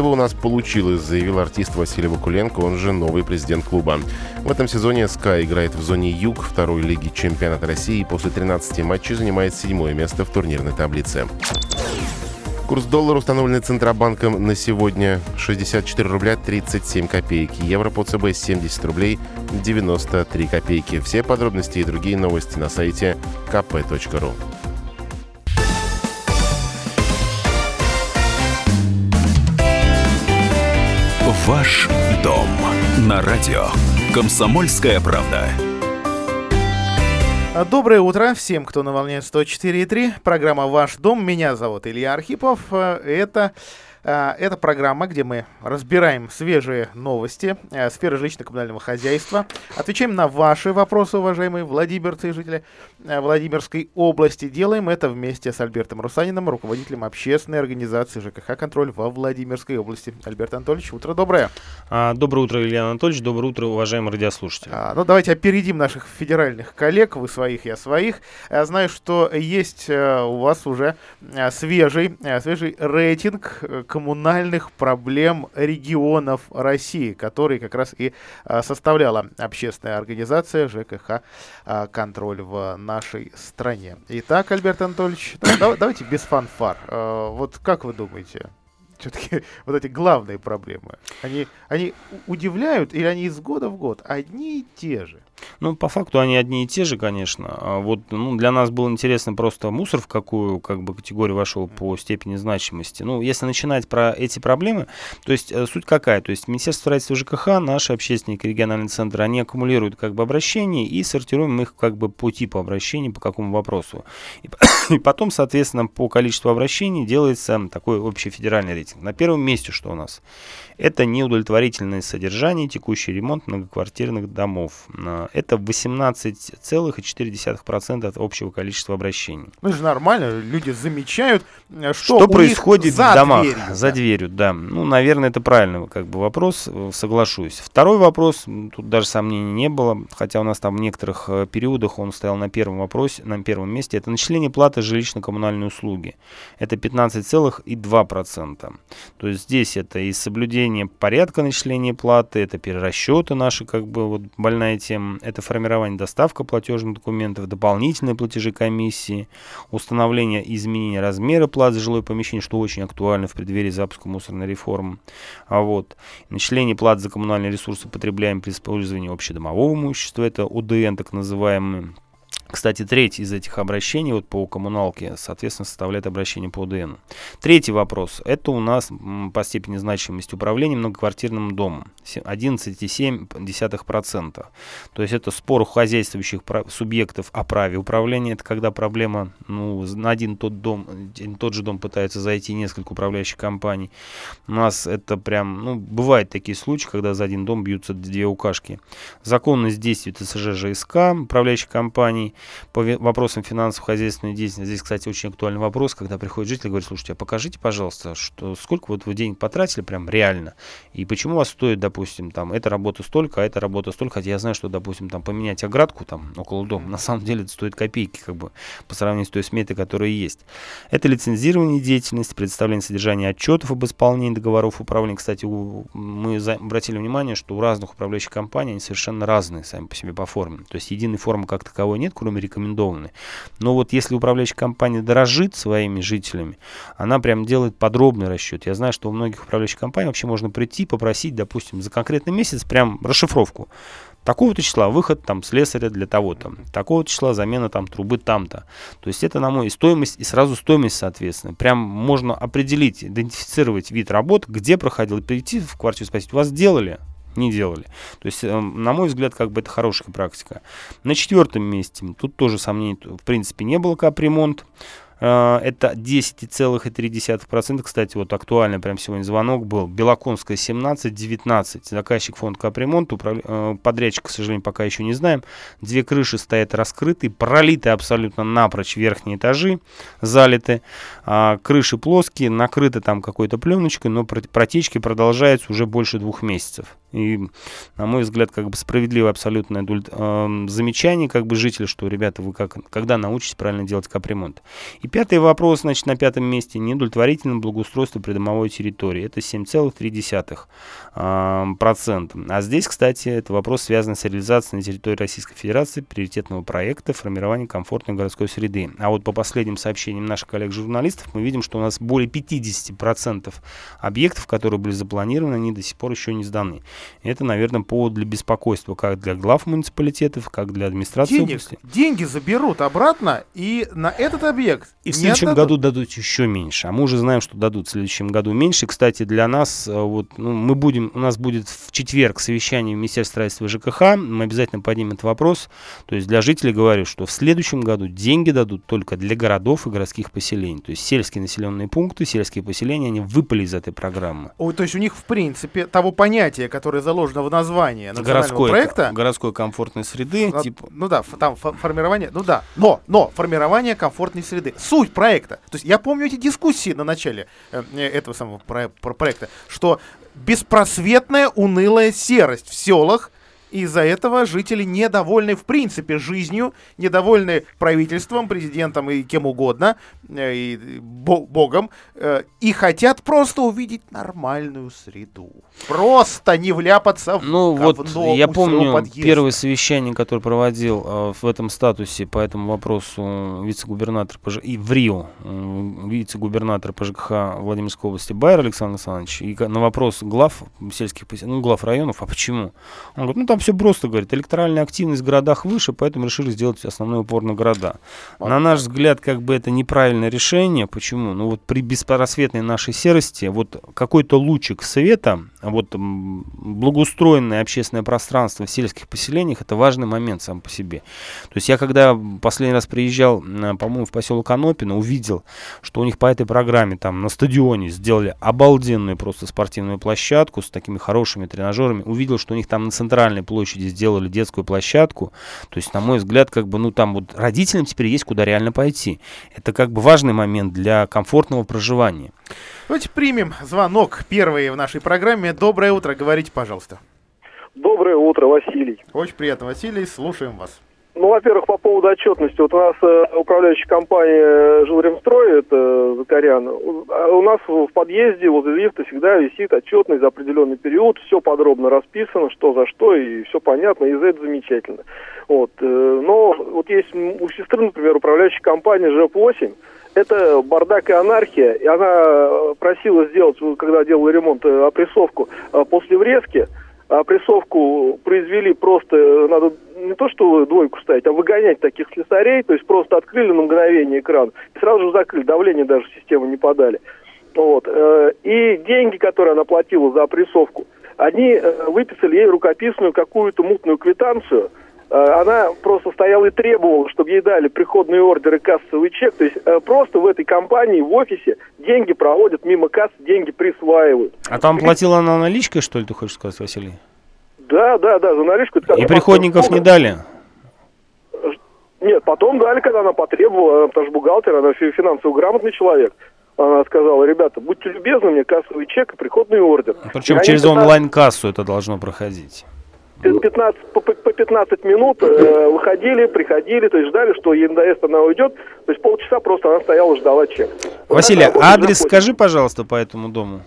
чтобы у нас получилось, заявил артист Василий Вакуленко, он же новый президент клуба. В этом сезоне СКА играет в зоне Юг второй лиги чемпионата России и после 13 матчей занимает седьмое место в турнирной таблице. Курс доллара, установленный Центробанком на сегодня 64 рубля 37 копеек. Евро по ЦБ 70 рублей 93 копейки. Все подробности и другие новости на сайте kp.ru. Ваш дом на радио. Комсомольская правда. Доброе утро всем, кто на волне 104.3. Программа «Ваш дом». Меня зовут Илья Архипов. Это а, это программа, где мы разбираем свежие новости э, сферы жилищно-коммунального хозяйства. Отвечаем на ваши вопросы, уважаемые владимирцы и жители э, Владимирской области. Делаем это вместе с Альбертом Русаниным, руководителем общественной организации ЖКХ «Контроль» во Владимирской области. Альберт Анатольевич, утро доброе. А, доброе утро, Илья Анатольевич. Доброе утро, уважаемые радиослушатели. А, ну, давайте опередим наших федеральных коллег. Вы своих, я своих. Я знаю, что есть э, у вас уже свежий, свежий рейтинг коммунальных проблем регионов России, который как раз и а, составляла общественная организация ЖКХ а, «Контроль» в нашей стране. Итак, Альберт Анатольевич, давайте без фанфар. А, вот как вы думаете, все-таки вот эти главные проблемы, они, они удивляют или они из года в год одни и те же? Ну, по факту они одни и те же, конечно. А вот ну, для нас было интересно просто мусор в какую как бы категорию вошел по степени значимости. Ну, если начинать про эти проблемы, то есть э, суть какая? То есть Министерство строительства ЖКХ, наши общественные региональные центры, они аккумулируют как бы обращения и сортируем их как бы по типу обращений, по какому вопросу. И, и потом, соответственно, по количеству обращений делается такой общий федеральный рейтинг. На первом месте что у нас? Это неудовлетворительное содержание, текущий ремонт многоквартирных домов. А, это 18,4% от общего количества обращений. Ну, это же нормально, люди замечают, э, что, что происходит в домах, дверью, за да. дверью, да. Ну, наверное, это правильный как бы вопрос, э, соглашусь. Второй вопрос, тут даже сомнений не было, хотя у нас там в некоторых э, периодах он стоял на первом вопросе, на первом месте, это начисление платы жилищно-коммунальные услуги. Это 15,2%. То есть здесь это и соблюдение порядка начисления платы, это перерасчеты наши, как бы вот больная тема, это формирование доставка платежных документов, дополнительные платежи комиссии, установление и изменение размера плат за жилое помещение, что очень актуально в преддверии запуска мусорной реформы. А вот начисление плат за коммунальные ресурсы потребляем при использовании общедомового имущества, это УДН так называемый, кстати, треть из этих обращений вот по коммуналке, соответственно, составляет обращение по ОДН. Третий вопрос. Это у нас по степени значимости управления многоквартирным домом. 11,7%. То есть это спор у хозяйствующих субъектов о праве управления. Это когда проблема, ну, на один тот дом, тот же дом пытается зайти несколько управляющих компаний. У нас это прям, ну, бывают такие случаи, когда за один дом бьются две укашки. Законность действий ТСЖ ЖСК, управляющих компаний, по вопросам финансово-хозяйственной деятельности, здесь, кстати, очень актуальный вопрос, когда приходит житель и говорит, слушайте, а покажите, пожалуйста, что, сколько вот вы денег потратили прям реально, и почему у вас стоит, допустим, там, эта работа столько, а эта работа столько, хотя я знаю, что, допустим, там, поменять оградку там около дома, на самом деле это стоит копейки, как бы, по сравнению с той сметой, которая есть. Это лицензирование деятельности, предоставление содержания отчетов об исполнении договоров управления. Кстати, у, мы за, обратили внимание, что у разных управляющих компаний они совершенно разные сами по себе по форме. То есть единой формы как таковой нет, кроме кроме рекомендованной. Но вот если управляющая компания дорожит своими жителями, она прям делает подробный расчет. Я знаю, что у многих управляющих компаний вообще можно прийти, попросить, допустим, за конкретный месяц прям расшифровку такого-то числа выход там слесаря для того-то, такого числа замена там трубы там-то. То есть это на мой и стоимость, и сразу стоимость, соответственно. Прям можно определить, идентифицировать вид работ, где проходил, прийти в квартиру спросить, у вас сделали? Не делали. То есть, эм, на мой взгляд, как бы это хорошая практика. На четвертом месте, тут тоже сомнений в принципе не было капремонт. А, это 10,3%. Кстати, вот актуально прям сегодня звонок был. Белоконская 17-19. Заказчик фонд капремонт. Управля... Э, подрядчик, к сожалению, пока еще не знаем. Две крыши стоят раскрыты, пролиты абсолютно напрочь верхние этажи, залиты. А крыши плоские, накрыты там какой-то пленочкой, но протечки продолжаются уже больше двух месяцев. И, на мой взгляд, как бы справедливое абсолютное э, замечание как бы жителя, что, ребята, вы как, когда научитесь правильно делать капремонт. И пятый вопрос, значит, на пятом месте, неудовлетворительное благоустройство придомовой территории. Это 7,3%. Э, процента. А здесь, кстати, это вопрос, связанный с реализацией на территории Российской Федерации приоритетного проекта формирования комфортной городской среды. А вот по последним сообщениям наших коллег-журналистов мы видим, что у нас более 50% объектов, которые были запланированы, они до сих пор еще не сданы. Это, наверное, повод для беспокойства как для глав муниципалитетов, как для администрации Денег, области. Деньги заберут обратно и на этот объект И в следующем отдадут. году дадут еще меньше. А мы уже знаем, что дадут в следующем году меньше. Кстати, для нас, э, вот, ну, мы будем, у нас будет в четверг совещание в Министерстве строительства ЖКХ. Мы обязательно поднимем этот вопрос. То есть для жителей говорю, что в следующем году деньги дадут только для городов и городских поселений. То есть сельские населенные пункты, сельские поселения, они выпали из этой программы. Ой, то есть у них, в принципе, того понятия, которое заложено в названии национального Городской, проекта, городской комфортной среды, А, типа, Ну да, там фо- формирование, ну да, но, но формирование комфортной среды. Суть проекта. То есть я помню эти дискуссии на начале э, э, этого самого про- про- проекта, что беспросветная унылая серость в селах, и из-за этого жители недовольны в принципе жизнью, недовольны правительством, президентом и кем угодно, э, и бо- богом, э, и хотят просто увидеть нормальную среду. Просто не вляпаться в Ну вот я помню подъезда. первое совещание, которое проводил э, в этом статусе по этому вопросу вице-губернатор ПЖ... и в Рио э, вице-губернатор по ЖКХ Владимирской области Байер Александр Александрович и на вопрос глав сельских ну глав районов, а почему? Он говорит, ну там все просто, говорит, электоральная активность в городах выше, поэтому решили сделать основной упор на города. На наш взгляд, как бы это неправильное решение. Почему? Ну вот при беспросветной нашей серости, вот какой-то лучик света, вот благоустроенное общественное пространство в сельских поселениях, это важный момент сам по себе. То есть я когда последний раз приезжал, по-моему, в поселок Анопино, увидел, что у них по этой программе там на стадионе сделали обалденную просто спортивную площадку с такими хорошими тренажерами, увидел, что у них там на центральной площади сделали детскую площадку. То есть, на мой взгляд, как бы, ну там вот родителям теперь есть куда реально пойти. Это как бы важный момент для комфортного проживания. Давайте примем звонок первый в нашей программе. Доброе утро, говорите, пожалуйста. Доброе утро, Василий. Очень приятно, Василий, слушаем вас. Ну, во-первых, по поводу отчетности. Вот у нас э, управляющая компания «Жилремстрой», это Закарян, у, а нас в подъезде возле лифта всегда висит отчетность за определенный период, все подробно расписано, что за что, и все понятно, и за это замечательно. Вот. э, Но вот есть у сестры, например, управляющая компания ЖЭП-8, это бардак и анархия, и она э, просила сделать, когда делала ремонт, э, опрессовку э, после врезки, опрессовку произвели просто, надо не то что двойку ставить, а выгонять таких слесарей, то есть просто открыли на мгновение экран и сразу же закрыли, давление даже в систему не подали. Вот. э, И деньги, которые она платила за опрессовку, они э, выписали ей рукописную какую-то мутную квитанцию, она просто стояла и требовала, чтобы ей дали приходные ордеры, кассовый чек. То есть э, просто в этой компании, в офисе, деньги проводят мимо касс, деньги присваивают. А там платила она наличкой, что ли, ты хочешь сказать, Василий? Да, да, да, за наличку. И приходников не дали? Нет, потом дали, когда она потребовала, потому что бухгалтер, она фи- финансово грамотный человек. Она сказала, ребята, будьте любезны, мне кассовый чек и приходный ордер. Причем И через 15 онлайн-кассу это должно проходить. 15, по, по- по 15 минут э, выходили, приходили, то есть ждали, что надоест, она уйдет. То есть полчаса просто она стояла, ждала чек. Вот Василий, работает адрес скажи, пожалуйста, по этому дому.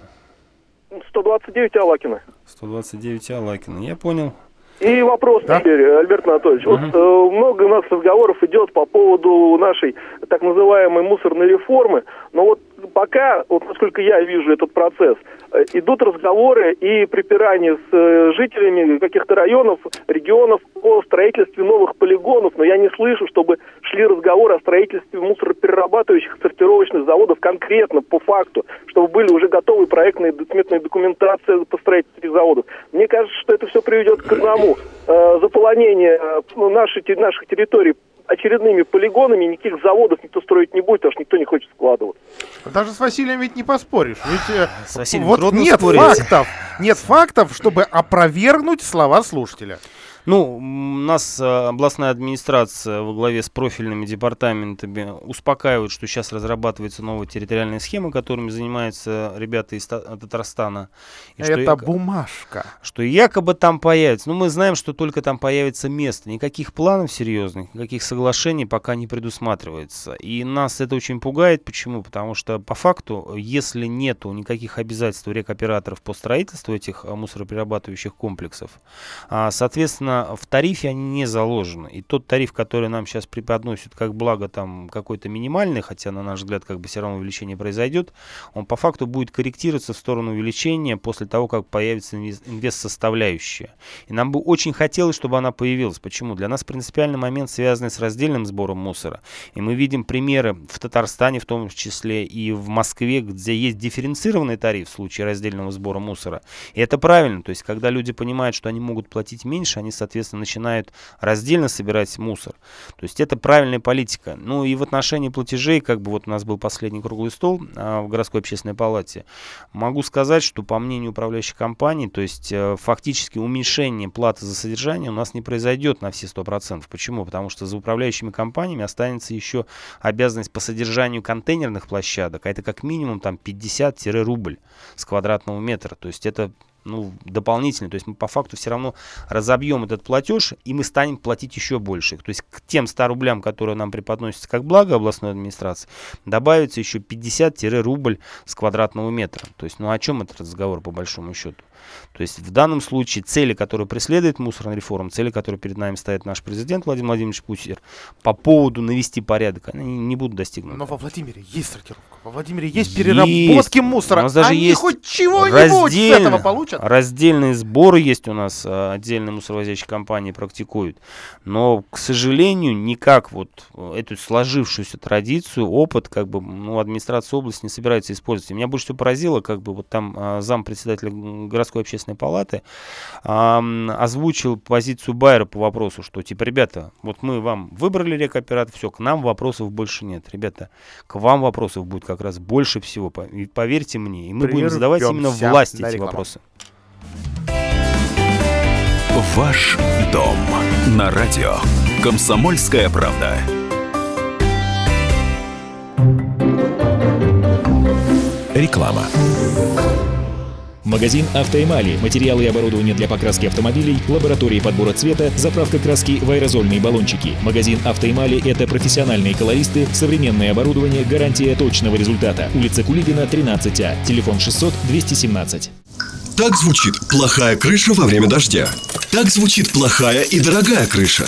129 Алакина. 129 Алакина. Я понял. И вопрос Да. теперь, Альберт Анатольевич. Вот э, много у нас разговоров идет по поводу нашей так называемой мусорной реформы, но вот пока, вот насколько я вижу этот процесс, э, идут разговоры и припирания с э, жителями каких-то районов, регионов о строительстве новых полигонов, но я не слышу, чтобы шли разговоры о строительстве мусороперерабатывающих сортировочных заводов конкретно, по факту, чтобы были уже готовы проектные сметные документации по строительству этих заводов. Мне кажется, что это все приведет к одному. Э, заполонение наших территорий очередными полигонами, никаких заводов никто строить не будет, потому что никто не хочет складывать. Даже с Василием ведь не поспоришь. Ведь э, С Василием вот нет спорить. фактов, нет фактов, чтобы опровергнуть слова слушателя. Ну, у нас э, областная администрация во главе с профильными департаментами успокаивает, что сейчас разрабатывается новая территориальная схема, которыми занимаются ребята из Татарстана. И Это что бумажка. Что якобы там появится. Ну, мы знаем, что только там появится место. Никаких планов серьезных, никаких соглашений пока не предусматривается. И нас это очень пугает. Почему? Потому что по факту, если нету никаких обязательств рекоператоров по строительству этих э, мусороперерабатывающих комплексов, а, соответственно, в тарифе они не заложены. И тот тариф, который нам сейчас преподносят как благо там какой-то минимальный, хотя, на наш взгляд, как бы все равно увеличение произойдет, он по факту будет корректироваться в сторону увеличения после того, как появится инвест-составляющая. И нам бы очень хотелось, чтобы она появилась. Почему? Для нас принципиальный момент, связанный с раздельным сбором мусора. И мы видим примеры в Татарстане в том числе и в Москве, где есть дифференцированный тариф в случае раздельного сбора мусора. И это правильно. То есть, когда люди понимают, что они могут платить меньше, они начинают раздельно собирать мусор. То есть это правильная политика. Ну и в отношении платежей, как бы вот у нас был последний круглый стол а, в городской общественной палате, могу сказать, что по мнению управляющей компании, то есть э, фактически уменьшение платы за содержание у нас не произойдет на все 100%. Почему? Потому что за управляющими компаниями останется еще обязанность по содержанию контейнерных площадок, а это как минимум там 50-рубль с квадратного метра. То есть это ну, дополнительный. То есть мы по факту все равно разобьем этот платеж, и мы станем платить еще больше. То есть к тем 100 рублям, которые нам преподносятся как благо областной администрации, добавится еще 50-рубль с квадратного метра. То есть, ну о чем этот разговор по большому счету? То есть в данном случае цели, которые преследует мусорная реформа, цели, которые перед нами стоит наш президент Владимир Владимирович Путин, по поводу навести порядок, они не будут достигнуты. Но во Владимире есть сортировка, во Владимире есть переработки есть. мусора. У нас даже они есть хоть чего-нибудь с этого получат. Раздельные сборы есть у нас, а, отдельные мусоровозящие компании практикуют. Но, к сожалению, никак вот эту сложившуюся традицию, опыт, как бы, ну, администрация области не собирается использовать. И меня больше всего поразило, как бы вот там а, зам председателя городской общественной палаты, э, озвучил позицию Байера по вопросу, что типа, ребята, вот мы вам выбрали рекоператор, все, к нам вопросов больше нет. Ребята, к вам вопросов будет как раз больше всего, и поверьте мне, и мы будем задавать именно власти эти вопросы. Ваш дом на радио. Комсомольская правда. Реклама. Магазин «Автоэмали». Материалы и оборудование для покраски автомобилей, лаборатории подбора цвета, заправка краски в аэрозольные баллончики. Магазин «Автоэмали» — это профессиональные колористы, современное оборудование, гарантия точного результата. Улица Кулибина, 13А. Телефон 600 217. Так звучит плохая крыша во время дождя. Так звучит плохая и дорогая крыша.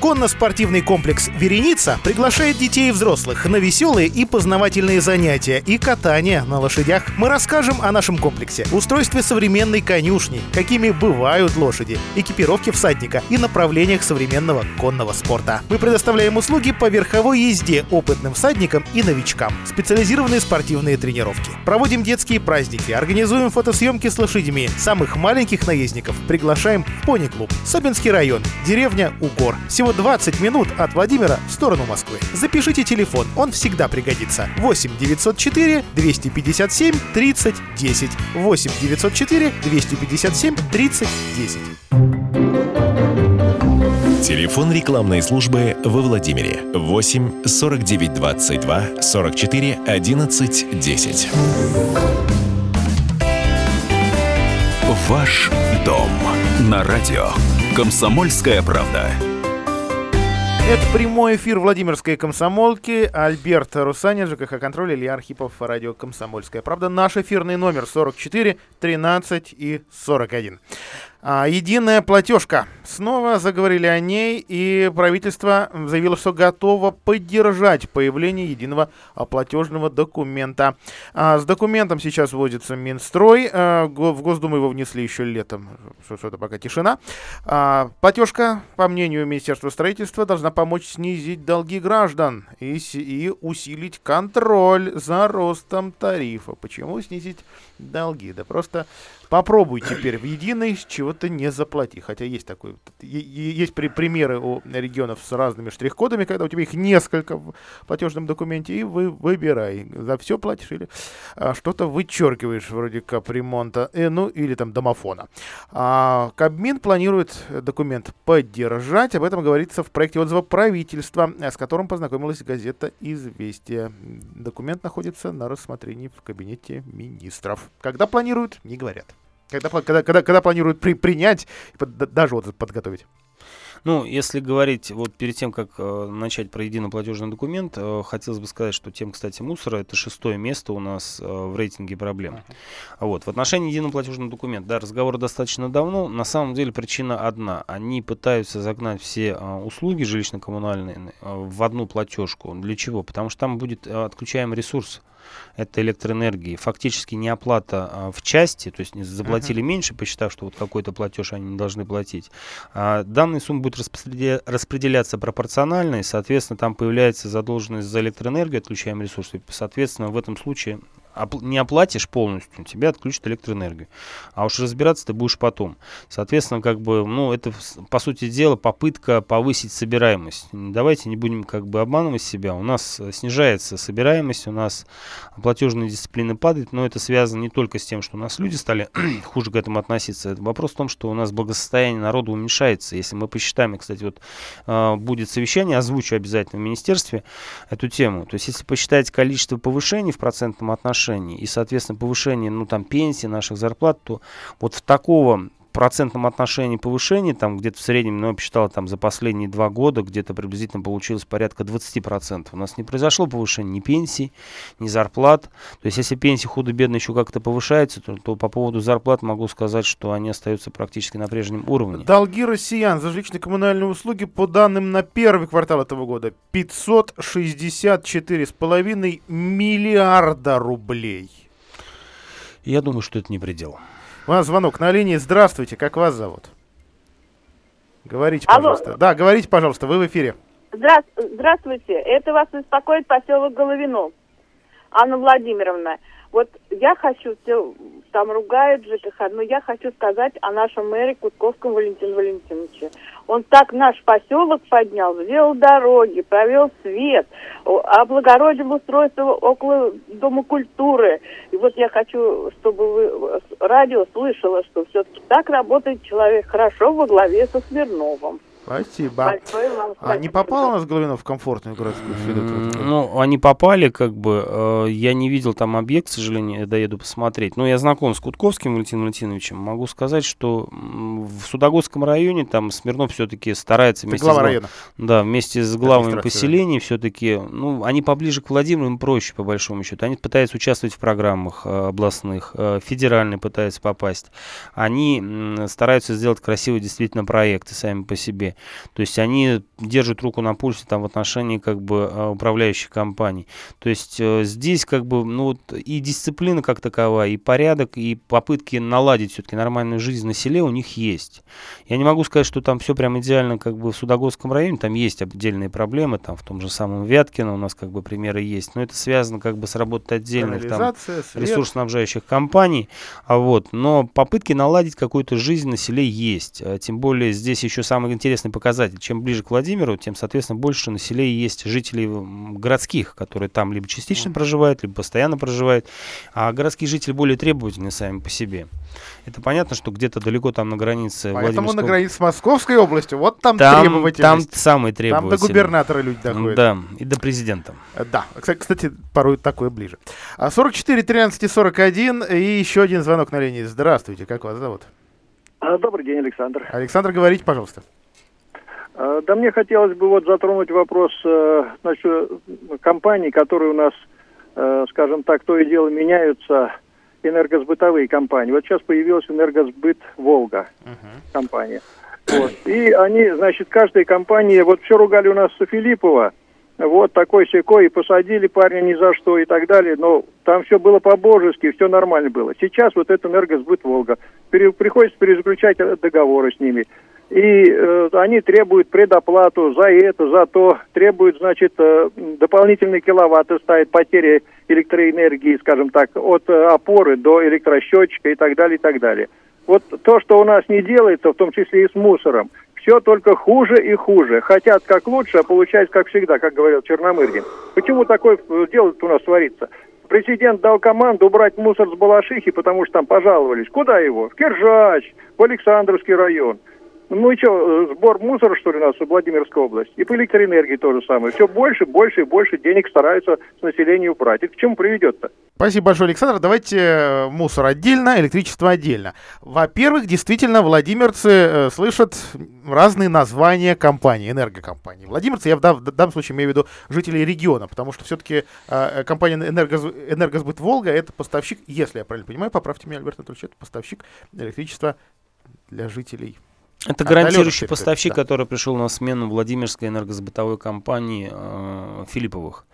Конно-спортивный комплекс «Вереница» приглашает детей и взрослых на веселые и познавательные занятия и катание на лошадях. Мы расскажем о нашем комплексе, устройстве современной конюшни, какими бывают лошади, экипировке всадника и направлениях современного конного спорта. Мы предоставляем услуги по верховой езде опытным всадникам и новичкам, специализированные спортивные тренировки. Проводим детские праздники, организуем фотосъемки с лошадьми. Самых маленьких наездников приглашаем в пони-клуб. Собинский район, деревня Угор. Сегодня всего 20 минут от Владимира в сторону Москвы. Запишите телефон, он всегда пригодится. 8 904 257 30 10. 8 904 257 30 10. Телефон рекламной службы во Владимире 8 49 22 44 11 10. Ваш дом на радио. Комсомольская правда. Это прямой эфир Владимирской комсомолки. Альберт Русанин, ЖКХ «Контроль», Илья Архипов, радио «Комсомольская правда». Наш эфирный номер 44 13 и 41. А, единая платежка. Снова заговорили о ней, и правительство заявило, что готово поддержать появление единого а, платежного документа. А, с документом сейчас вводится Минстрой. В Госдуму его внесли еще летом. Что это пока тишина. Платежка, по мнению Министерства строительства, должна помочь снизить долги граждан и усилить контроль за ростом тарифа. Почему снизить долги? Да просто Попробуй теперь в единой чего-то не заплати. Хотя есть такой, есть при, примеры у регионов с разными штрих-кодами, когда у тебя их несколько в платежном документе, и вы выбирай, за все платишь или а, что-то вычеркиваешь вроде капремонта, э, ну или там домофона. А, Кабмин планирует документ поддержать, об этом говорится в проекте отзыва правительства, с которым познакомилась газета «Известия». Документ находится на рассмотрении в кабинете министров. Когда планируют, не говорят. Когда, когда, когда, когда планируют при, принять, даже вот подготовить? Ну, если говорить, вот перед тем, как э, начать про единый платежный документ, э, хотелось бы сказать, что тема, кстати, мусора это шестое место у нас э, в рейтинге проблем. Uh-huh. Вот. В отношении единого платежного документа, да, разговор достаточно давно. На самом деле причина одна. Они пытаются загнать все э, услуги жилищно-коммунальные э, в одну платежку. Для чего? Потому что там будет э, отключаем ресурс это электроэнергии. Фактически не оплата а, в части, то есть не заплатили uh-huh. меньше, посчитав, что вот какой-то платеж они не должны платить. А данная сумма будет распределя- распределяться пропорционально, и, соответственно, там появляется задолженность за электроэнергию, отключаем ресурсы. Соответственно, в этом случае не оплатишь полностью, тебя отключат электроэнергию. А уж разбираться ты будешь потом. Соответственно, как бы, ну, это, по сути дела, попытка повысить собираемость. Давайте не будем как бы обманывать себя. У нас э, снижается собираемость, у нас платежная дисциплина падает, но это связано не только с тем, что у нас люди стали хуже к этому относиться. Это вопрос в том, что у нас благосостояние народа уменьшается. Если мы посчитаем, кстати, вот э, будет совещание, озвучу обязательно в министерстве эту тему. То есть, если посчитать количество повышений в процентном отношении, повышении. И, соответственно, повышение, ну, там, пенсии, наших зарплат, то вот в такого процентном отношении повышения, там где-то в среднем, ну, я посчитал, там за последние два года где-то приблизительно получилось порядка 20%. У нас не произошло повышения ни пенсий, ни зарплат. То есть, если пенсии худо-бедно еще как-то повышаются, то, то по поводу зарплат могу сказать, что они остаются практически на прежнем уровне. Долги россиян за жилищно-коммунальные услуги по данным на первый квартал этого года 564,5 миллиарда рублей. Я думаю, что это не предел. У нас звонок на линии. Здравствуйте, как вас зовут? Говорите, пожалуйста. Алло. Да, говорите, пожалуйста, вы в эфире. Здра... Здравствуйте, это вас беспокоит поселок Головино. Анна Владимировна. Вот я хочу, все там ругают ЖКХ, но я хочу сказать о нашем мэре Кутковском Валентине Валентиновиче. Он так наш поселок поднял, сделал дороги, провел свет, облагородил устройство около Дома культуры. И вот я хочу, чтобы вы радио слышало, что все-таки так работает человек хорошо во главе со Смирновым. Спасибо. А не попал у нас Головинов в комфортную городскую среду? Ну, они попали, как бы. Э, я не видел там объект, к сожалению, я доеду посмотреть. Но я знаком с Кутковским Валентином Валентиновичем. Могу сказать, что в Судогодском районе там Смирнов все-таки старается вместе глава с, района. Да, вместе с главами поселений все-таки. Ну, они поближе к Владимиру, им проще, по большому счету. Они пытаются участвовать в программах э, областных, э, федеральные пытаются попасть. Они стараются сделать красивые действительно проекты сами по себе. То есть они держат руку на пульсе там в отношении как бы э, управляющих компаний. То есть э, здесь как бы ну вот и дисциплина как таковая, и порядок, и попытки наладить все-таки нормальную жизнь на селе у них есть. Я не могу сказать, что там все прям идеально как бы в Судогодском районе, там есть отдельные проблемы, там в том же самом Вяткино у нас как бы примеры есть, но это связано как бы с работой отдельных там ресурсоснабжающих компаний, а вот, но попытки наладить какую-то жизнь на селе есть, а тем более здесь еще самый интересный интересный показатель. Чем ближе к Владимиру, тем, соответственно, больше на селе есть жителей городских, которые там либо частично проживают, либо постоянно проживают. А городские жители более требовательны сами по себе. Это понятно, что где-то далеко там на границе Поэтому на границе с Московской областью, вот там, там требовательность. Там самые требовательные. Там до губернатора люди доходят. Да, и до президента. Э, да, кстати, порой такое ближе. 44 13 41 и еще один звонок на линии. Здравствуйте, как вас зовут? А, добрый день, Александр. Александр, говорите, пожалуйста. А, да мне хотелось бы вот затронуть вопрос э, значит, компаний, которые у нас, э, скажем так, то и дело меняются энергосбытовые компании. Вот сейчас появилась энергосбыт Волга компания. Вот. И они, значит, каждая компания, вот все ругали у нас Филиппова, вот такой секой, и посадили парня ни за что и так далее, но там все было по-божески, все нормально было. Сейчас вот это энергосбыт Волга, пере, приходится перезаключать договоры с ними. И э, они требуют предоплату за это, за то, требуют, значит, э, дополнительные киловатты ставят потери электроэнергии, скажем так, от э, опоры до электросчетчика и так далее, и так далее. Вот то, что у нас не делается, в том числе и с мусором, все только хуже и хуже. Хотят как лучше, а получается как всегда, как говорил Черномырдин. Почему такое э, дело у нас творится? Президент дал команду убрать мусор с Балашихи, потому что там пожаловались. Куда его? В Киржач, в Александровский район. Ну и что, э, сбор мусора, что ли, у нас в Владимирской области? И по электроэнергии то же самое. Все больше, больше и больше денег стараются с населения убрать. Это к чему приведет-то? Спасибо большое, Александр. Давайте э, мусор отдельно, электричество отдельно. Во-первых, действительно, владимирцы э, слышат разные названия компаний, энергокомпаний. Владимирцы, я в, дан- в данном случае имею в виду жителей региона, потому что все-таки компания Энергоз... Энергосбыт Волга это поставщик, если я правильно понимаю, поправьте меня, Альберт Анатольевич, это поставщик электричества для жителей Это гарантирующий поставщик, да. который пришел на смену Владимирской энергосбытовой компании э, Филипповых.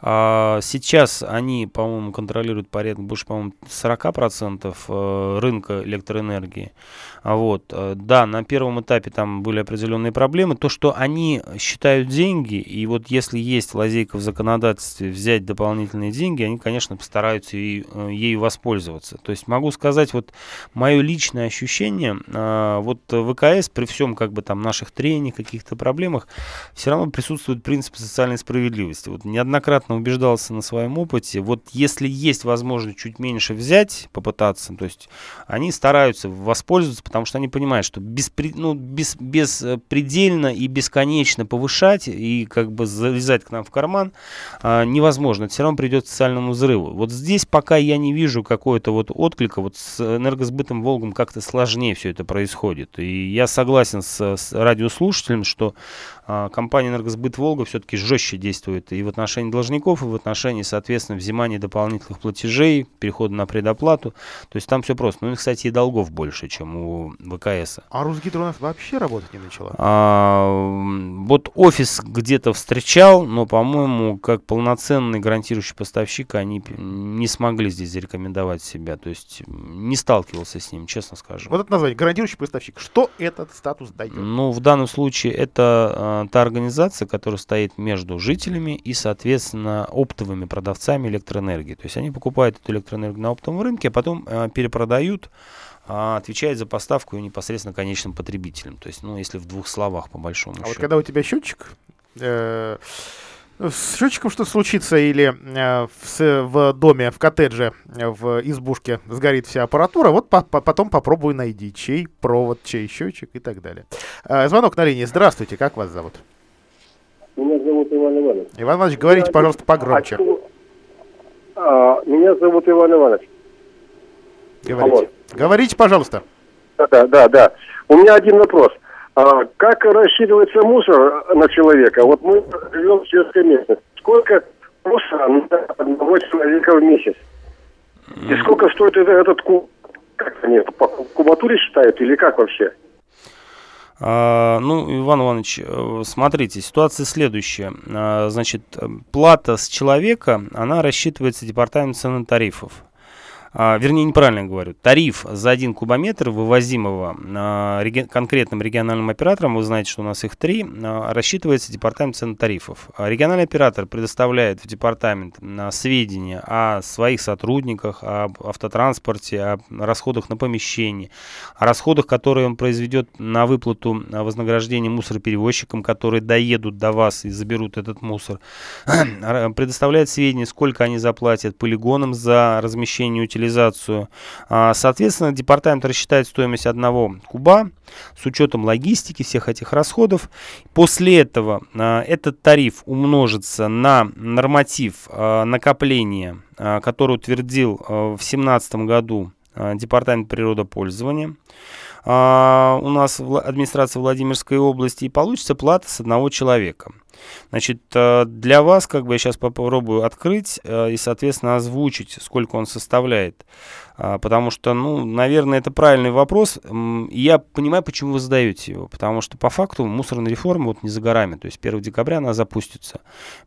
А сейчас они, по-моему, контролируют порядка больше, по-моему, 40% э, рынка электроэнергии. А вот, э, да, на первом этапе там были определенные проблемы. То, что они считают деньги, и вот если есть лазейка в законодательстве взять дополнительные деньги, они, конечно, постараются и, э, ею воспользоваться. То есть могу сказать, вот мое личное ощущение, вот ВКС при всем как бы там наших трениях, каких-то проблемах, все равно присутствует принцип социальной справедливости. Вот неоднократно убеждался на своем опыте, вот если есть возможность чуть меньше взять, попытаться, то есть они стараются воспользоваться, потому что они понимают, что беспри, ну, без, беспредельно и бесконечно повышать и как бы залезать к нам в карман а, невозможно. Это все равно придет к социальному взрыву. Вот здесь пока я не вижу какой-то вот отклика, вот с энергосбытом Волгом как-то сложнее все это происходит. И я согласен с, с радиослушателем, что компания «Энергосбыт Волга» все-таки жестче действует и в отношении должников, и в отношении, соответственно, взимания дополнительных платежей, перехода на предоплату. То есть там все просто. Ну и, кстати, и долгов больше, чем у ВКС. А Русгидро у нас вообще работать не начала? А, вот офис где-то встречал, но, по-моему, как полноценный гарантирующий поставщик они не смогли здесь зарекомендовать себя. То есть не сталкивался с ним, честно скажу. Вот это название, гарантирующий поставщик. Что этот статус дает? Ну, в данном случае это а, та организация, которая стоит между жителями и, соответственно, оптовыми продавцами электроэнергии. То есть они покупают эту электроэнергию на оптовом рынке, а потом э, перепродают, э, отвечает за поставку ее непосредственно конечным потребителям. То есть, ну, если в двух словах, по большому а счету. вот когда у тебя счетчик, э с счетчиком что случится или э, в, в доме, в коттедже, в избушке сгорит вся аппаратура, вот по, по, потом попробуй найди, чей провод, чей счетчик и так далее. Э, звонок на линии. Здравствуйте, как вас зовут? Меня зовут Иван Иванович. Иван Иванович, говорите, Я пожалуйста, погромче. А, меня зовут Иван Иванович. Говорите. Алло. Говорите, пожалуйста. Да, да, да. У меня один вопрос. А, как рассчитывается мусор на человека? Вот мы живем в сельской местности. Сколько мусора на одного человека в месяц? И сколько стоит этот куб? Как они по кубатуре считают или как вообще? А, ну, Иван Иванович, э, смотрите, ситуация следующая. А, значит, плата с человека, она рассчитывается департаментом цен и тарифов а, вернее, неправильно говорю, тариф за один кубометр вывозимого а, конкретным региональным оператором, вы знаете, что у нас их три, а, рассчитывается департамент цен тарифов. А, региональный оператор предоставляет в департамент а, сведения о своих сотрудниках, об автотранспорте, о расходах на помещение, о расходах, которые он произведет на выплату вознаграждения мусороперевозчикам, которые доедут до вас и заберут этот мусор. предоставляет сведения, сколько они заплатят полигонам за размещение утилизации утилизацию. А, соответственно, департамент рассчитает стоимость одного куба с учетом логистики всех этих расходов. После этого а, этот тариф умножится на норматив а, накопления, который утвердил в 2017 году Департамент природопользования у нас администрация Владимирской области, и получится плата с одного человека. Значит, э, для вас, как бы я сейчас попробую открыть э, и, соответственно, озвучить, сколько он составляет. А, потому что, ну, наверное, это правильный вопрос. Я понимаю, почему вы задаете его. Потому что, по факту, мусорная реформа вот не за горами. То есть 1 декабря она запустится.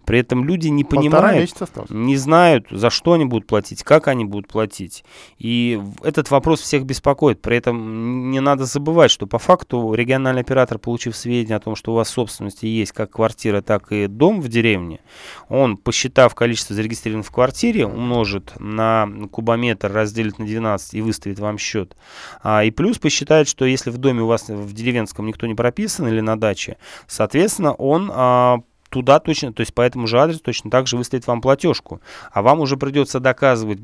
При этом люди не понимают, не знают, за что они будут платить, как они будут платить. И этот вопрос всех беспокоит. При этом не надо забывать, что по факту региональный оператор, получив сведения о том, что у вас в собственности есть как квартира, так и дом в деревне, он, посчитав количество зарегистрированных в квартире, умножит на кубометр, разделит на 12 и выставит вам счет. А, и плюс посчитает, что если в доме у вас в деревенском никто не прописан или на даче, соответственно, он а, туда точно, то есть по этому же адресу точно так же выставит вам платежку. А вам уже придется доказывать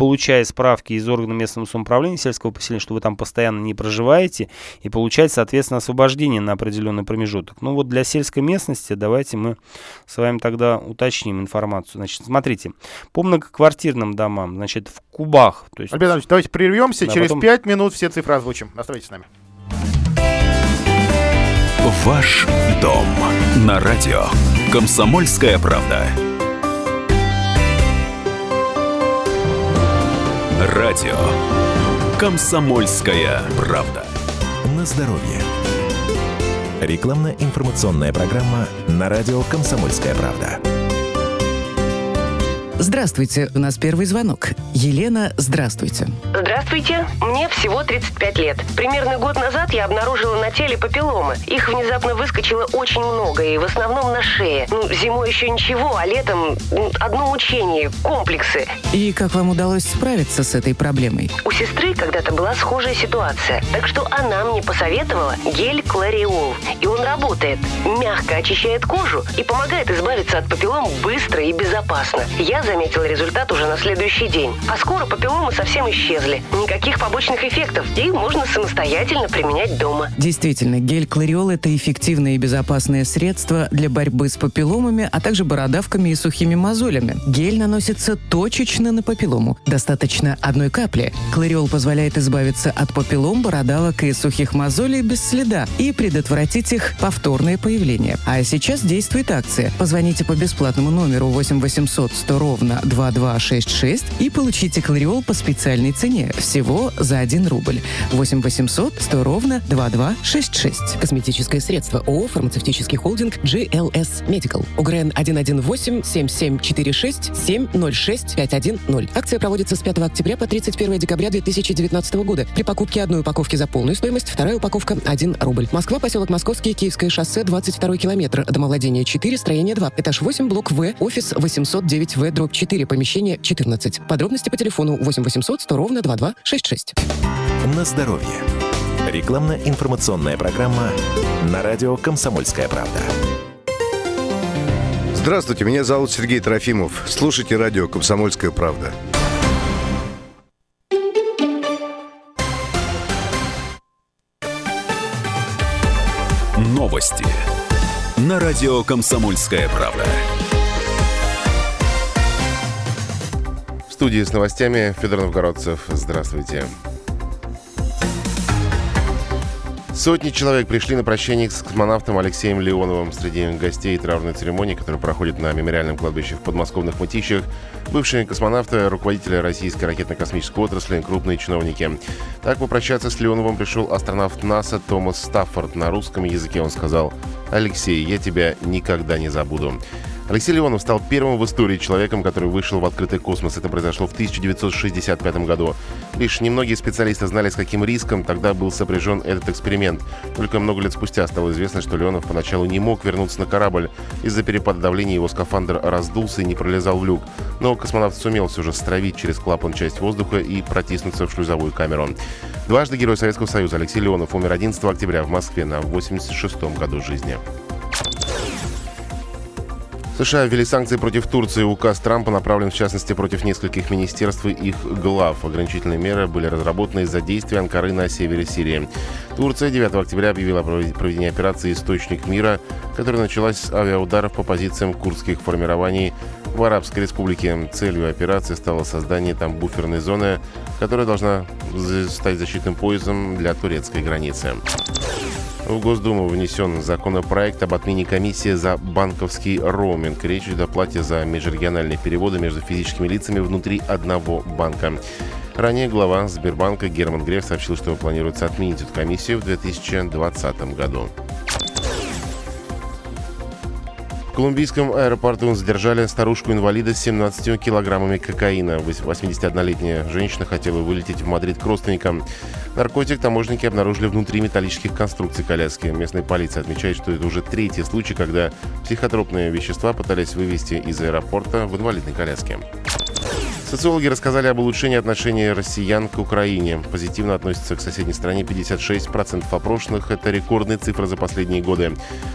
получая справки из органа местного самоуправления сельского поселения, что вы там постоянно не проживаете, и получать, соответственно, освобождение на определенный промежуток. Ну вот для сельской местности давайте мы с вами тогда уточним информацию. Значит, смотрите, по многоквартирным домам, значит, в кубах. То есть, Альберт давайте прервемся, да, через потом... 5 минут все цифры озвучим. Оставайтесь с нами. Ваш дом на радио. Комсомольская правда. Радио. Комсомольская правда. На здоровье. Рекламно-информационная программа на радио «Комсомольская правда». Здравствуйте, у нас первый звонок. Елена, здравствуйте. Здравствуйте, мне всего 35 лет. Примерно год назад я обнаружила на теле папилломы. Их внезапно выскочило очень много, и в основном на шее. Ну, зимой еще ничего, а летом ну, одно мучение, комплексы. И как вам удалось справиться с этой проблемой? У сестры когда-то была схожая ситуация, так что она мне посоветовала гель Клариол. И он работает, мягко очищает кожу и помогает избавиться от папиллом быстро и безопасно. Я заметила результат уже на следующий день. А скоро папилломы совсем исчезли. Никаких побочных эффектов. И можно самостоятельно применять дома. Действительно, гель Клариол – это эффективное и безопасное средство для борьбы с папилломами, а также бородавками и сухими мозолями. Гель наносится точечно на папиллому. Достаточно одной капли. Клариол позволяет избавиться от папиллом, бородавок и сухих мозолей без следа и предотвратить их повторное появление. А сейчас действует акция. Позвоните по бесплатному номеру 8 800 100 ровно ровно 2266 и получите клариол по специальной цене всего за 1 рубль. 8 800 100 ровно 2266. Косметическое средство ООО «Фармацевтический холдинг GLS Medical». УГРН 118 7746 706 510. Акция проводится с 5 октября по 31 декабря 2019 года. При покупке одной упаковки за полную стоимость, вторая упаковка 1 рубль. Москва, поселок Московский, Киевское шоссе, 22 километр. Домовладение 4, строение 2. Этаж 8, блок В, офис 809В, дробь 4, помещение 14. Подробности по телефону 8 800 100 ровно 2266. На здоровье. Рекламно-информационная программа на радио «Комсомольская правда». Здравствуйте, меня зовут Сергей Трофимов. Слушайте радио «Комсомольская правда». Новости на радио «Комсомольская правда». Студии с новостями Федор Новгородцев. Здравствуйте. Сотни человек пришли на прощание с космонавтом Алексеем Леоновым. Среди гостей траурной церемонии, которая проходит на мемориальном кладбище в подмосковных Мытищах, бывшие космонавты, руководители российской ракетно-космической отрасли, крупные чиновники. Так попрощаться с Леоновым пришел астронавт НАСА Томас Стаффорд. На русском языке он сказал «Алексей, я тебя никогда не забуду». Алексей Леонов стал первым в истории человеком, который вышел в открытый космос. Это произошло в 1965 году. Лишь немногие специалисты знали, с каким риском тогда был сопряжен этот эксперимент. Только много лет спустя стало известно, что Леонов поначалу не мог вернуться на корабль. Из-за перепада давления его скафандр раздулся и не пролезал в люк. Но космонавт сумел все же стравить через клапан часть воздуха и протиснуться в шлюзовую камеру. Дважды Герой Советского Союза Алексей Леонов умер 11 октября в Москве на 86 году жизни. США ввели санкции против Турции. Указ Трампа направлен в частности против нескольких министерств и их глав. Ограничительные меры были разработаны из-за действий Анкары на севере Сирии. Турция 9 октября объявила о проведении операции «Источник мира», которая началась с авиаударов по позициям курдских формирований в Арабской Республике. Целью операции стало создание там буферной зоны, которая должна стать защитным поясом для турецкой границы. В Госдуму внесен законопроект об отмене комиссии за банковский роуминг. Речь идет о плате за межрегиональные переводы между физическими лицами внутри одного банка. Ранее глава Сбербанка Герман Греф сообщил, что планируется отменить эту комиссию в 2020 году. Колумбийском аэропорту задержали старушку-инвалида с 17 килограммами кокаина. 81-летняя женщина хотела вылететь в Мадрид к родственникам. Наркотик таможенники обнаружили внутри металлических конструкций коляски. Местная полиция отмечает, что это уже третий случай, когда психотропные вещества пытались вывести из аэропорта в инвалидной коляске. Социологи рассказали об улучшении отношений россиян к Украине. Позитивно относятся к соседней стране 56% опрошенных. Это рекордная цифра за последние годы.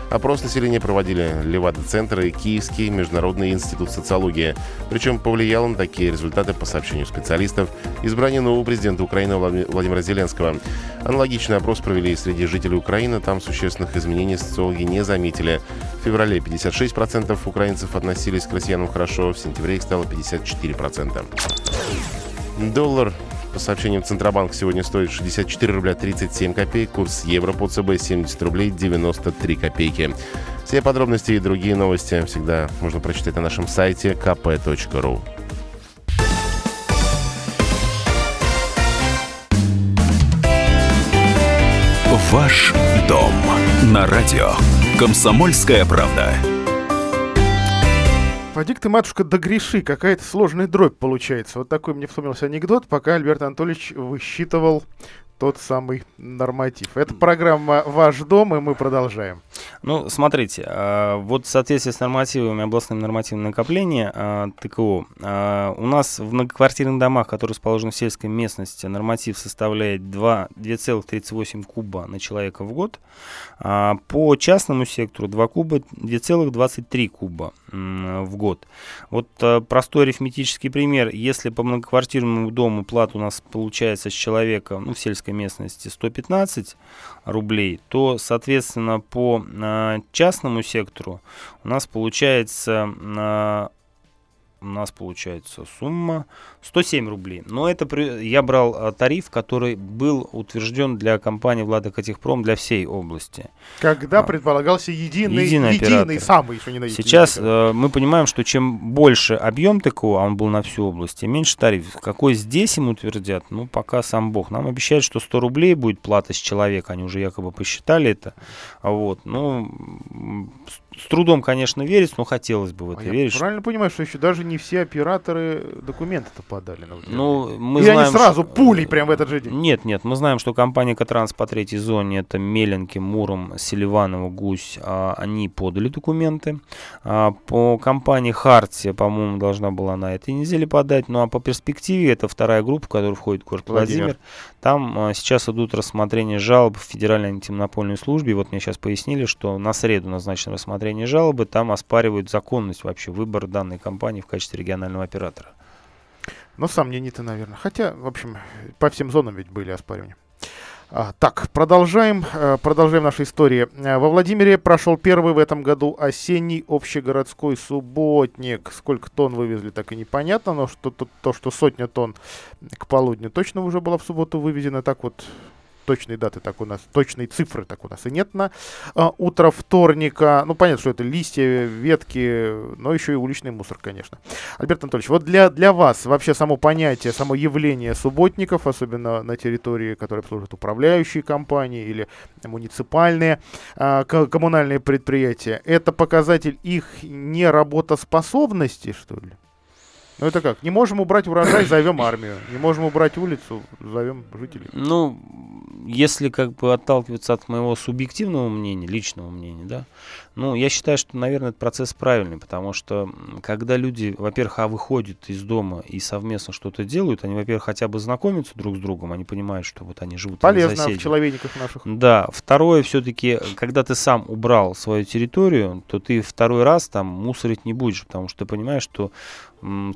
Опрос населения проводили Левада-центр и Киевский международный институт социологии. Причем повлияло на такие результаты, по сообщению специалистов, избрание нового президента Украины Владимира Зеленского. Аналогичный опрос провели среди жителей Украины. Там существенных изменений социологи не заметили. Феврале 56% украинцев относились к россиянам хорошо, в сентябре их стало 54%. Доллар по сообщениям Центробанка сегодня стоит 64 рубля 37 копеек. Курс евро по ЦБ 70 рублей 93 копейки. Все подробности и другие новости всегда можно прочитать на нашем сайте kp.ru. Ваш дом на радио. Комсомольская правда. Поди ты, матушка, до греши, какая-то сложная дробь получается. Вот такой мне вспомнился анекдот, пока Альберт Анатольевич высчитывал тот самый норматив. Это программа «Ваш дом», и мы продолжаем. Ну, смотрите, а, вот в соответствии с нормативами областным нормативным накопления а, ТКО, а, у нас в многоквартирных домах, которые расположены в сельской местности, норматив составляет 2,38 куба на человека в год. По частному сектору 2 куба 2,23 куба в год. Вот простой арифметический пример. Если по многоквартирному дому плата у нас получается с человека ну, в сельской местности 115 рублей, то, соответственно, по э, частному сектору у нас получается э, у нас получается сумма 107 рублей. Но это при, я брал а, тариф, который был утвержден для компании Влада Катехпром для всей области. Когда а, предполагался единый, единый, единый самый еще не Сейчас э, мы понимаем, что чем больше объем ТКО, а он был на всю область, тем меньше тариф. Какой здесь им утвердят, ну пока сам Бог. Нам обещают, что 100 рублей будет плата с человека, они уже якобы посчитали это. Вот, ну с трудом, конечно, верить, но хотелось бы в это а верить. Я правильно понимаю, что еще даже не все операторы документы-то подали на Ну, мы И знаем, они сразу что... пулей прямо в этот же день? Нет, нет, мы знаем, что компания Катранс по третьей зоне, это Меленки, Муром, Селиваново, Гусь, а, они подали документы. А, по компании Хартия, по-моему, должна была на этой неделе подать. Ну, а по перспективе, это вторая группа, в которую входит город Владимир. Владимир. Там а, сейчас идут рассмотрения жалоб в Федеральной антимонопольной службе. Вот мне сейчас пояснили, что на среду назначено рассмотрение жалобы, там оспаривают законность вообще выбора данной компании в качестве регионального оператора. Ну, сомнений-то, наверное. Хотя, в общем, по всем зонам ведь были оспаривания. А, так, продолжаем, э, продолжаем нашу историю. Э, во Владимире прошел первый в этом году осенний общегородской субботник. Сколько тонн вывезли, так и непонятно, но что, то, то, что сотня тонн к полудню точно уже была в субботу вывезена. Так вот, точной даты так у нас, точной цифры так у нас и нет на а, утро вторника. Ну, понятно, что это листья, ветки, но еще и уличный мусор, конечно. Альберт Анатольевич, вот для, для вас вообще само понятие, само явление субботников, особенно на территории, которые обслуживают управляющие компании или муниципальные а, коммунальные предприятия, это показатель их неработоспособности, что ли? Ну это как? Не можем убрать урожай, зовем армию. Не можем убрать улицу, зовем жителей. Ну, если как бы отталкиваться от моего субъективного мнения, личного мнения, да, ну, я считаю, что, наверное, этот процесс правильный, потому что когда люди, во-первых, а выходят из дома и совместно что-то делают, они, во-первых, хотя бы знакомятся друг с другом, они понимают, что вот они живут Полезно в человеках наших. Да. Второе, все-таки, когда ты сам убрал свою территорию, то ты второй раз там мусорить не будешь, потому что ты понимаешь, что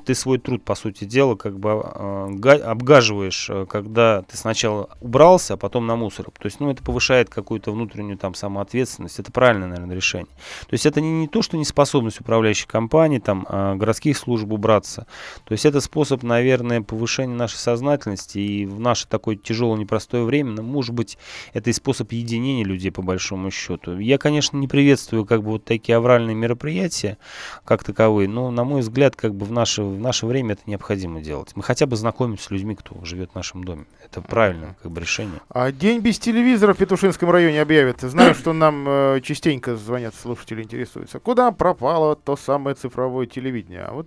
ты свой труд, по сути дела, как бы э, обгаживаешь, э, когда ты сначала убрался, а потом на мусор. То есть, ну, это повышает какую-то внутреннюю там самоответственность. Это правильное, наверное, решение. То есть, это не, не то, что неспособность управляющей компании, там, а городских служб убраться. То есть, это способ, наверное, повышения нашей сознательности. И в наше такое тяжелое, непростое время, ну, может быть, это и способ единения людей, по большому счету. Я, конечно, не приветствую, как бы, вот такие авральные мероприятия, как таковые, но, на мой взгляд, как бы в наше, в наше время это необходимо делать. Мы хотя бы знакомимся с людьми, кто живет в нашем доме. Это правильное как бы, решение. А день без телевизора в Петушинском районе объявят. Знаю, что нам э, частенько звонят слушатели, интересуются. Куда пропало то самое цифровое телевидение? А вот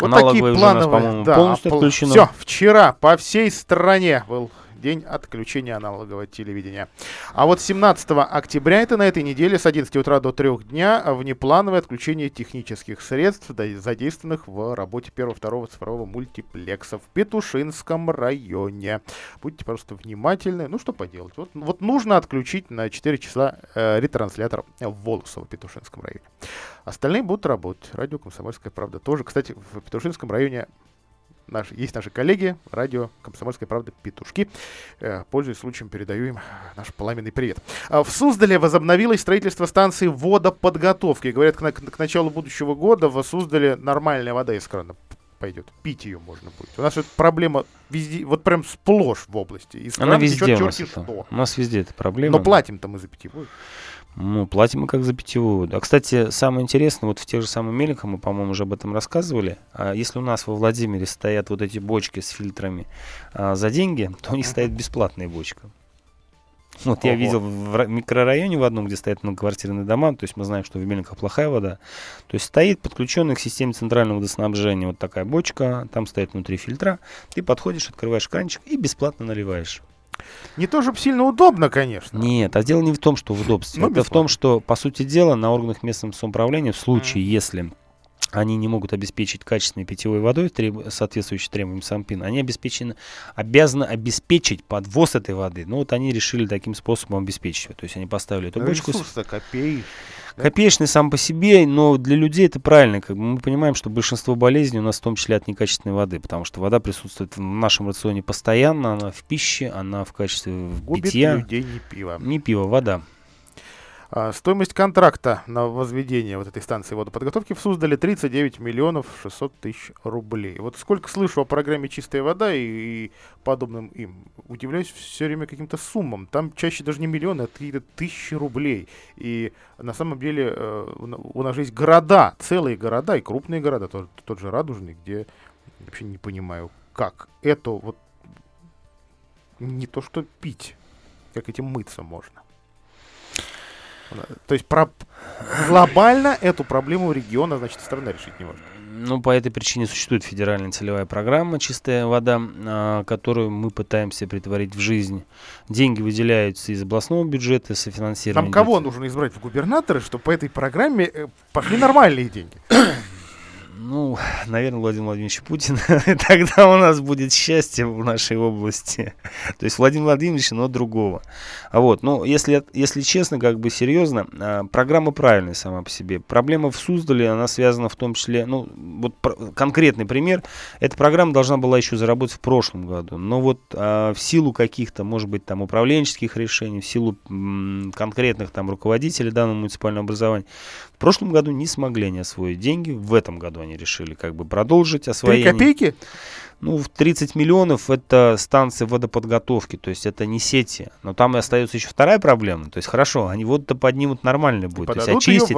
вот такие плановые. Нас, да, полностью отключено. Все, вчера по всей стране был день отключения аналогового телевидения. А вот 17 октября, это на этой неделе с 11 утра до 3 дня, внеплановое отключение технических средств, задействованных в работе первого-второго цифрового мультиплекса в Петушинском районе. Будьте просто внимательны. Ну, что поделать. Вот, вот нужно отключить на 4 часа э, ретранслятор в Петушинском районе. Остальные будут работать. Радио «Комсомольская правда» тоже. Кстати, в Петушинском районе Наш, есть наши коллеги, радио «Комсомольская правда» «Петушки». Э, пользуясь случаем, передаю им наш пламенный привет. А в Суздале возобновилось строительство станции водоподготовки. Говорят, к, к началу будущего года в Суздале нормальная вода из крана пойдет. Пить ее можно будет. У нас эта проблема везде, вот прям сплошь в области. Из Она везде у нас, это, у нас везде эта проблема. Но платим-то мы за питьевую. Ну, платим мы как за питьевую. А, кстати, самое интересное, вот в тех же самых меликах мы, по-моему, уже об этом рассказывали. А если у нас во Владимире стоят вот эти бочки с фильтрами а, за деньги, то у них стоит бесплатная бочка. Вот Ого. я видел в микрорайоне в одном, где стоят многоквартирные дома, то есть мы знаем, что в Мельниках плохая вода. То есть стоит подключенный к системе центрального водоснабжения вот такая бочка, там стоит внутри фильтра. Ты подходишь, открываешь кранчик и бесплатно наливаешь. Не то, чтобы сильно удобно, конечно. Нет, а дело не в том, что в удобстве. Ну, Это в том, что, по сути дела, на органах местного самоуправления в случае, mm. если они не могут обеспечить качественной питьевой водой, треб... соответствующей требованиям СамПИН, они обеспечены, обязаны обеспечить подвоз этой воды. Ну вот они решили таким способом обеспечить. То есть они поставили эту бочку. Ресурс-то копеечный. Копеечный сам по себе, но для людей это правильно. Как бы мы понимаем, что большинство болезней у нас в том числе от некачественной воды, потому что вода присутствует в нашем рационе постоянно, она в пище, она в качестве Губит питья. людей не пиво. Не пиво, вода. А, стоимость контракта на возведение вот этой станции водоподготовки в Суздале 39 миллионов 600 тысяч рублей. Вот сколько слышу о программе «Чистая вода» и, и подобным им, удивляюсь все время каким-то суммам. Там чаще даже не миллионы, а какие-то тысячи рублей. И на самом деле э, у нас же есть города, целые города и крупные города, тот, тот же Радужный, где вообще не понимаю, как это вот не то что пить, как этим мыться можно. То есть про... глобально эту проблему региона, значит, страна решить не может. Ну, по этой причине существует федеральная целевая программа «Чистая вода», а, которую мы пытаемся притворить в жизнь. Деньги выделяются из областного бюджета, софинансирования. Там кого нужно избрать в губернаторы, чтобы по этой программе э, пошли нормальные деньги? Ну, наверное, Владимир Владимирович Путин. Тогда у нас будет счастье в нашей области. То есть Владимир Владимирович, но другого. А вот, ну, если, если честно, как бы серьезно, а, программа правильная сама по себе. Проблема в Суздале, она связана в том числе, ну, вот конкретный пример. Эта программа должна была еще заработать в прошлом году. Но вот а, в силу каких-то, может быть, там управленческих решений, в силу м, конкретных там руководителей данного муниципального образования, в прошлом году не смогли они освоить деньги, в этом году они решили как бы продолжить освоение. Три копейки? Ну, в 30 миллионов это станции водоподготовки, то есть это не сети. Но там и остается еще вторая проблема. То есть хорошо, они воду-то поднимут нормально будет. То есть очистить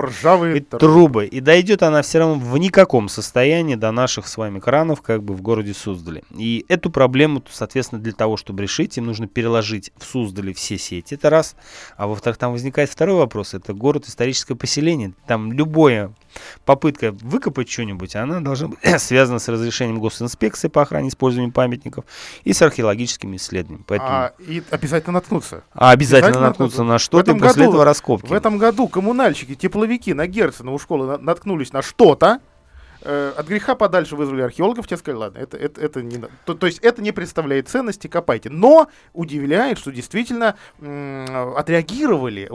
и трубы. И дойдет она все равно в никаком состоянии до наших с вами кранов, как бы в городе Суздале. И эту проблему, соответственно, для того, чтобы решить, им нужно переложить в Суздале все сети, это раз. А во-вторых, там возникает второй вопрос, это город историческое поселение. Там любое попытка выкопать что-нибудь, она должна быть связана с разрешением госинспекции по охране использования памятников и с археологическими исследованиями. Поэтому... А, и обязательно наткнуться. А обязательно, обязательно наткнуться на что-то, и после году, этого раскопки. В этом году коммунальщики, тепловики на Герцена у школы наткнулись на что-то, э, от греха подальше вызвали археологов, те сказали, ладно, это, это, это не... То, то есть это не представляет ценности, копайте. Но удивляет, что действительно м- отреагировали,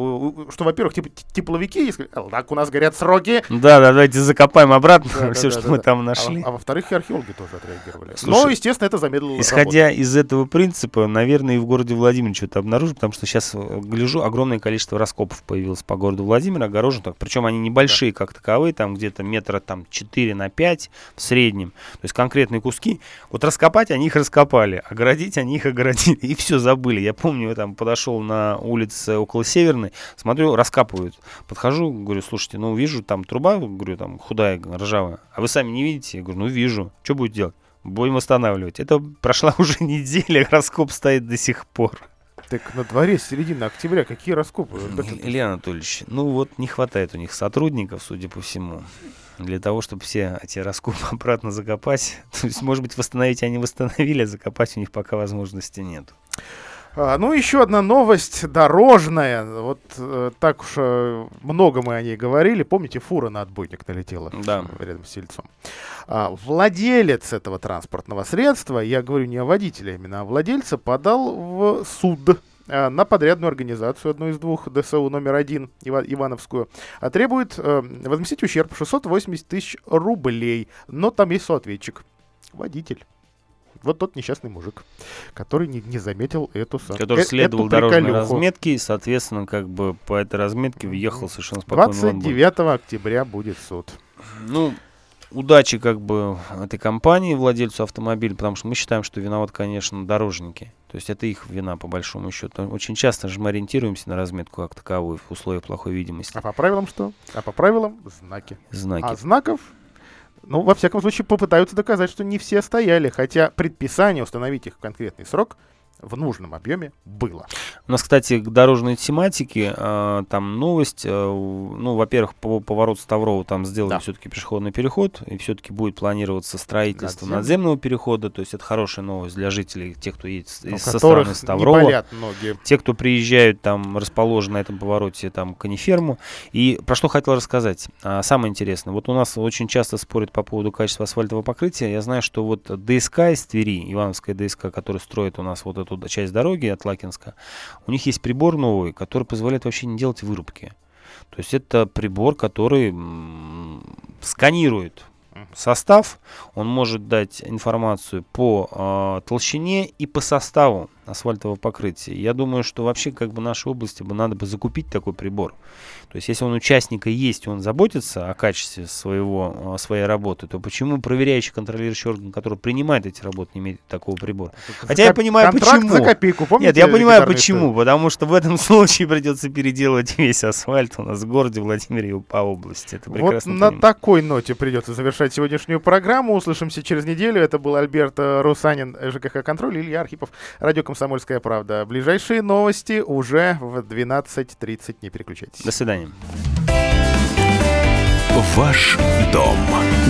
что, во-первых, типа, тепловики, и сказали, так, у нас горят сроки. Да, да, давайте закопаем обратно да, все, да, что да, мы да. там нашли. А, а во-вторых, и археологи тоже отреагировали. Слушай, Но, естественно, это замедлило Исходя работу. из этого принципа, наверное, и в городе Владимир что-то обнаружим, потому что сейчас, э, гляжу, огромное количество раскопов появилось по городу Владимир, огорожен так. Причем они небольшие, да. как таковые, там где-то метра там 4 на 5 в среднем. То есть конкретные куски. Вот раскопать они их раскопали, огородить они их огородили. И все забыли. Я помню, я там подошел на улице около Северной, смотрю, раскапывают. Подхожу, говорю, слушайте, ну вижу там труба, говорю, там худая, ржавая. А вы сами не видите? Я говорю, ну вижу. Что будет делать? Будем восстанавливать. Это прошла уже неделя, раскоп стоит до сих пор. Так на дворе середина октября, какие раскопы? Илья Анатольевич, ну вот не хватает у них сотрудников, судя по всему, для того, чтобы все эти раскопы обратно закопать. То есть, может быть, восстановить они восстановили, а закопать у них пока возможности нет. А, ну, еще одна новость дорожная. Вот э, так уж э, много мы о ней говорили. Помните, фура на отбойник налетела да. рядом с сельцом. А, владелец этого транспортного средства, я говорю не о водителе, а именно о владельце, подал в суд на подрядную организацию, одну из двух, ДСУ номер один, Ива, Ивановскую, а требует э, возместить ущерб 680 тысяч рублей. Но там есть соответчик. Водитель. Вот тот несчастный мужик, который не, не заметил эту Который э следовал дорожной разметке и, соответственно, как бы по этой разметке въехал совершенно спокойно. 29 октября будет суд. Ну, удачи как бы этой компании, владельцу автомобиля, потому что мы считаем, что виноват, конечно, дорожники. То есть это их вина, по большому счету. Очень часто же мы ориентируемся на разметку как таковую в условиях плохой видимости. А по правилам что? А по правилам знаки. Знаки. А знаков ну, во всяком случае, попытаются доказать, что не все стояли, хотя предписание установить их в конкретный срок в нужном объеме было. У нас, кстати, к дорожной тематике э, там новость. Э, ну, во-первых, по поворот Ставрова там сделали да. все-таки пешеходный переход, и все-таки будет планироваться строительство Надзем. надземного перехода. То есть это хорошая новость для жителей, тех, кто едет ну, со стороны Ставрова. Те, кто приезжают, там расположены на этом повороте, там, Каниферму. И про что хотел рассказать. А, самое интересное. Вот у нас очень часто спорят по поводу качества асфальтового покрытия. Я знаю, что вот ДСК из Твери, Ивановская ДСК, которая строит у нас вот эту эту часть дороги от Лакинска, у них есть прибор новый, который позволяет вообще не делать вырубки. То есть это прибор, который сканирует состав, он может дать информацию по э, толщине и по составу асфальтового покрытия. Я думаю, что вообще как бы нашей области бы надо бы закупить такой прибор. То есть, если он участника есть, он заботится о качестве своего, своей работы, то почему проверяющий, контролирующий орган, который принимает эти работы, не имеет такого прибора? Хотя я понимаю, почему. За копейку, помните, Нет, я понимаю, почему. Историю? Потому что в этом случае придется переделывать весь асфальт у нас в городе Владимире и по области. Это вот на понимаю. такой ноте придется завершать сегодняшнюю программу. Услышимся через неделю. Это был Альберт Русанин, ЖКХ «Контроль», Илья Архипов, радио «Комсомольская правда». Ближайшие новости уже в 12.30. Не переключайтесь. До свидания. Ваш дом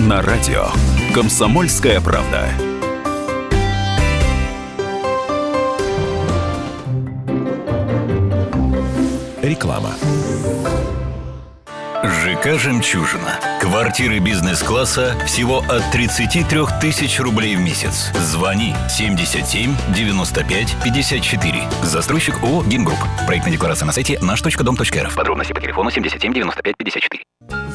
на радио. Комсомольская правда. Реклама. ЖК «Жемчужина». Квартиры бизнес-класса всего от 33 тысяч рублей в месяц. Звони 77 95 54. Застройщик ООО «Гимгрупп». Проектная декларация на сайте наш.дом.рф. Подробности по телефону 77 95 54.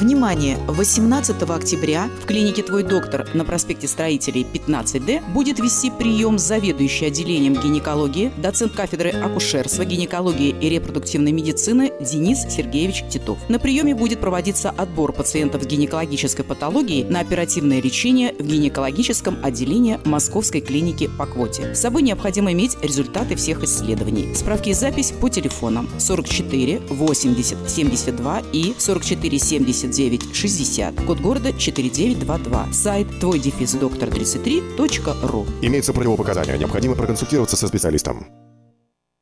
Внимание! 18 октября в клинике «Твой доктор» на проспекте Строителей 15Д будет вести прием заведующий отделением гинекологии, доцент кафедры акушерства, гинекологии и репродуктивной медицины Денис Сергеевич Титов. На приеме будет проводиться отбор пациентов с гинекологической патологией на оперативное лечение в гинекологическом отделении Московской клиники по квоте. С собой необходимо иметь результаты всех исследований. Справки и запись по телефонам 44 80 72 и 44 70 79 60, код города 4922, сайт твой дефис доктор 33.ру. Имеется противопоказания, необходимо проконсультироваться со специалистом.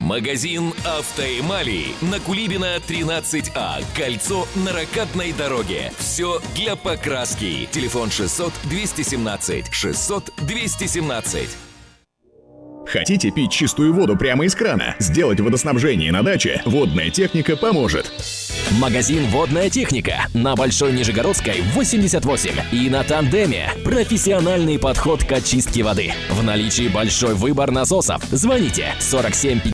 Магазин «Автоэмали» на Кулибина, 13А. Кольцо на ракатной дороге. Все для покраски. Телефон 600 217 600 217. Хотите пить чистую воду прямо из крана? Сделать водоснабжение на даче? Водная техника поможет. Магазин «Водная техника» на Большой Нижегородской, 88. И на Тандеме. Профессиональный подход к очистке воды. В наличии большой выбор насосов. Звоните 47